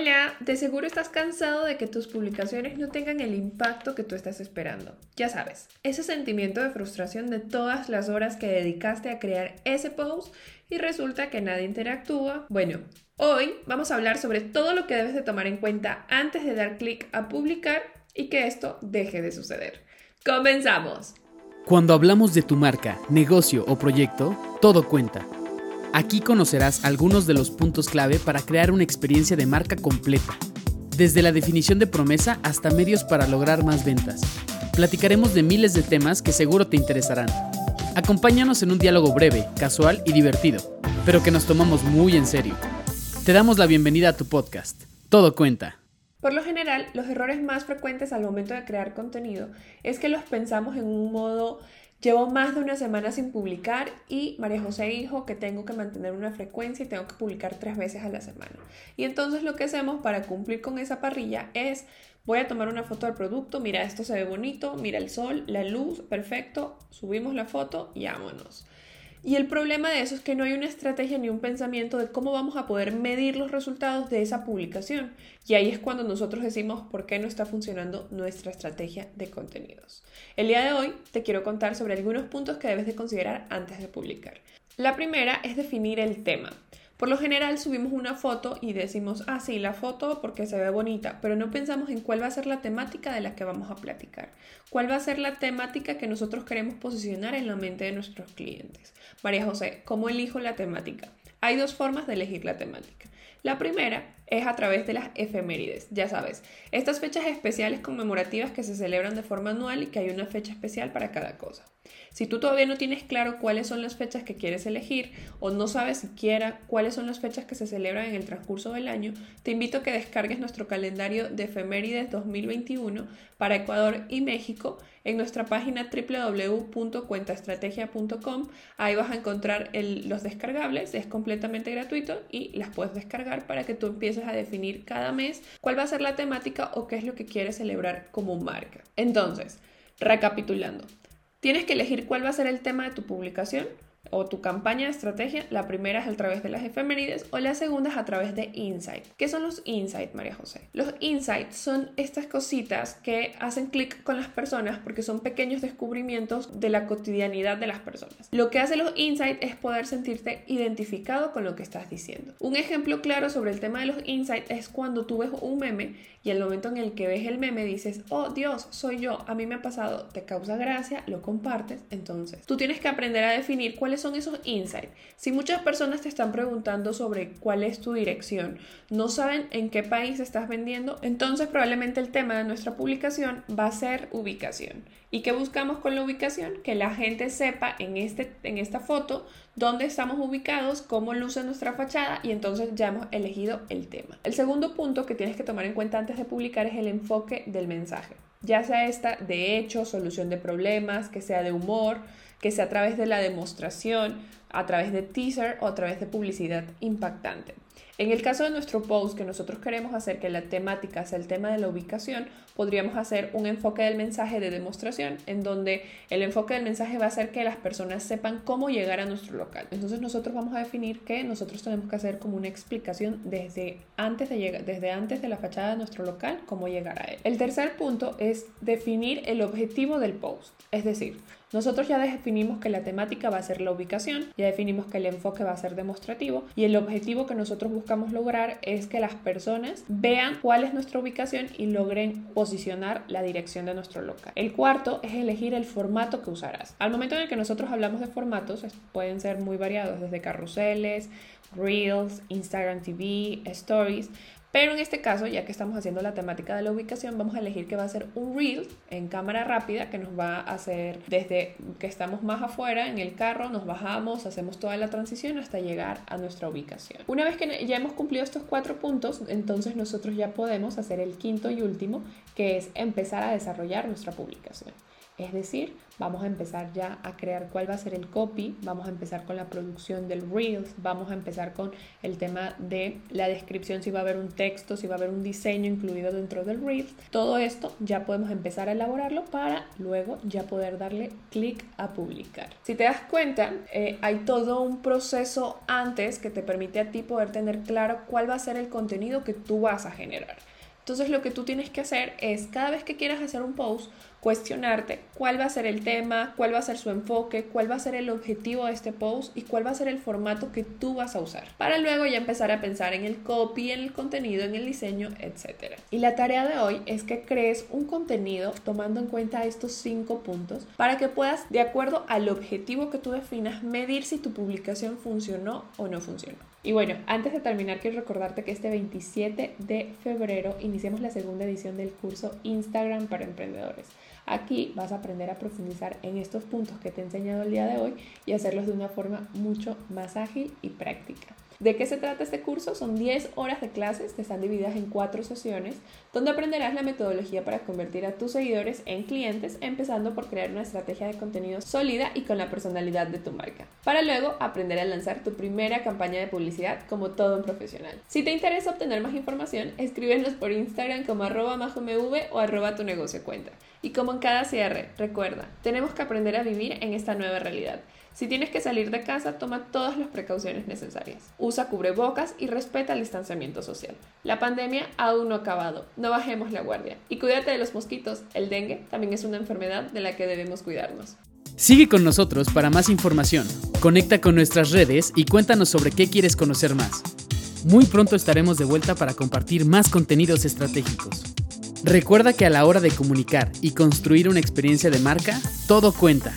Hola, de seguro estás cansado de que tus publicaciones no tengan el impacto que tú estás esperando. Ya sabes, ese sentimiento de frustración de todas las horas que dedicaste a crear ese post y resulta que nadie interactúa. Bueno, hoy vamos a hablar sobre todo lo que debes de tomar en cuenta antes de dar clic a publicar y que esto deje de suceder. ¡Comenzamos! Cuando hablamos de tu marca, negocio o proyecto, todo cuenta. Aquí conocerás algunos de los puntos clave para crear una experiencia de marca completa, desde la definición de promesa hasta medios para lograr más ventas. Platicaremos de miles de temas que seguro te interesarán. Acompáñanos en un diálogo breve, casual y divertido, pero que nos tomamos muy en serio. Te damos la bienvenida a tu podcast. Todo cuenta. Por lo general, los errores más frecuentes al momento de crear contenido es que los pensamos en un modo Llevo más de una semana sin publicar y María José dijo que tengo que mantener una frecuencia y tengo que publicar tres veces a la semana. Y entonces lo que hacemos para cumplir con esa parrilla es voy a tomar una foto del producto, mira esto se ve bonito, mira el sol, la luz, perfecto, subimos la foto y vámonos. Y el problema de eso es que no hay una estrategia ni un pensamiento de cómo vamos a poder medir los resultados de esa publicación. Y ahí es cuando nosotros decimos por qué no está funcionando nuestra estrategia de contenidos. El día de hoy te quiero contar sobre algunos puntos que debes de considerar antes de publicar. La primera es definir el tema. Por lo general subimos una foto y decimos, ah, sí, la foto porque se ve bonita, pero no pensamos en cuál va a ser la temática de la que vamos a platicar, cuál va a ser la temática que nosotros queremos posicionar en la mente de nuestros clientes. María José, ¿cómo elijo la temática? Hay dos formas de elegir la temática. La primera es a través de las efemérides, ya sabes, estas fechas especiales conmemorativas que se celebran de forma anual y que hay una fecha especial para cada cosa. Si tú todavía no tienes claro cuáles son las fechas que quieres elegir o no sabes siquiera cuáles son las fechas que se celebran en el transcurso del año, te invito a que descargues nuestro calendario de efemérides 2021 para Ecuador y México en nuestra página www.cuentaestrategia.com. Ahí vas a encontrar los descargables, es completamente gratuito y las puedes descargar para que tú empieces a definir cada mes cuál va a ser la temática o qué es lo que quieres celebrar como marca. Entonces, recapitulando, Tienes que elegir cuál va a ser el tema de tu publicación o tu campaña de estrategia. La primera es a través de las efemérides o la segunda es a través de insight. ¿Qué son los insights, María José? Los insights son estas cositas que hacen clic con las personas porque son pequeños descubrimientos de la cotidianidad de las personas. Lo que hace los insights es poder sentirte identificado con lo que estás diciendo. Un ejemplo claro sobre el tema de los insights es cuando tú ves un meme y el momento en el que ves el meme dices, oh Dios, soy yo, a mí me ha pasado, te causa gracia, lo compartes, entonces tú tienes que aprender a definir cuáles son esos insights. Si muchas personas te están preguntando sobre cuál es tu dirección, no saben en qué país estás vendiendo, entonces probablemente el tema de nuestra publicación va a ser ubicación. ¿Y qué buscamos con la ubicación? Que la gente sepa en, este, en esta foto dónde estamos ubicados, cómo luce nuestra fachada y entonces ya hemos elegido el tema. El segundo punto que tienes que tomar en cuenta antes de publicar es el enfoque del mensaje. Ya sea esta de hecho, solución de problemas, que sea de humor, que sea a través de la demostración, a través de teaser o a través de publicidad impactante. En el caso de nuestro post que nosotros queremos hacer que la temática sea el tema de la ubicación, podríamos hacer un enfoque del mensaje de demostración en donde el enfoque del mensaje va a ser que las personas sepan cómo llegar a nuestro local. Entonces nosotros vamos a definir que nosotros tenemos que hacer como una explicación desde antes de, llegar, desde antes de la fachada de nuestro local, cómo llegar a él. El tercer punto es definir el objetivo del post, es decir, nosotros ya definimos que la temática va a ser la ubicación, ya definimos que el enfoque va a ser demostrativo y el objetivo que nosotros buscamos lograr es que las personas vean cuál es nuestra ubicación y logren posicionar la dirección de nuestro local. El cuarto es elegir el formato que usarás. Al momento en el que nosotros hablamos de formatos, pueden ser muy variados, desde carruseles, Reels, Instagram TV, Stories, pero en este caso, ya que estamos haciendo la temática de la ubicación, vamos a elegir que va a ser un reel en cámara rápida que nos va a hacer desde que estamos más afuera en el carro, nos bajamos, hacemos toda la transición hasta llegar a nuestra ubicación. Una vez que ya hemos cumplido estos cuatro puntos, entonces nosotros ya podemos hacer el quinto y último, que es empezar a desarrollar nuestra publicación. Es decir, vamos a empezar ya a crear cuál va a ser el copy, vamos a empezar con la producción del Reels, vamos a empezar con el tema de la descripción, si va a haber un texto, si va a haber un diseño incluido dentro del Reels. Todo esto ya podemos empezar a elaborarlo para luego ya poder darle clic a publicar. Si te das cuenta, eh, hay todo un proceso antes que te permite a ti poder tener claro cuál va a ser el contenido que tú vas a generar. Entonces lo que tú tienes que hacer es cada vez que quieras hacer un post, cuestionarte cuál va a ser el tema, cuál va a ser su enfoque, cuál va a ser el objetivo de este post y cuál va a ser el formato que tú vas a usar. Para luego ya empezar a pensar en el copy, en el contenido, en el diseño, etc. Y la tarea de hoy es que crees un contenido tomando en cuenta estos cinco puntos para que puedas, de acuerdo al objetivo que tú definas, medir si tu publicación funcionó o no funcionó. Y bueno, antes de terminar, quiero recordarte que este 27 de febrero iniciamos la segunda edición del curso Instagram para emprendedores. Aquí vas a aprender a profundizar en estos puntos que te he enseñado el día de hoy y hacerlos de una forma mucho más ágil y práctica. ¿De qué se trata este curso? Son 10 horas de clases que están divididas en cuatro sesiones, donde aprenderás la metodología para convertir a tus seguidores en clientes, empezando por crear una estrategia de contenido sólida y con la personalidad de tu marca, para luego aprender a lanzar tu primera campaña de publicidad como todo un profesional. Si te interesa obtener más información, escríbenos por Instagram como arroba majomv o arroba tu negocio cuenta. Y como en cada cierre, recuerda, tenemos que aprender a vivir en esta nueva realidad. Si tienes que salir de casa, toma todas las precauciones necesarias. Usa cubrebocas y respeta el distanciamiento social. La pandemia aún no ha acabado, no bajemos la guardia. Y cuídate de los mosquitos, el dengue también es una enfermedad de la que debemos cuidarnos. Sigue con nosotros para más información. Conecta con nuestras redes y cuéntanos sobre qué quieres conocer más. Muy pronto estaremos de vuelta para compartir más contenidos estratégicos. Recuerda que a la hora de comunicar y construir una experiencia de marca, todo cuenta.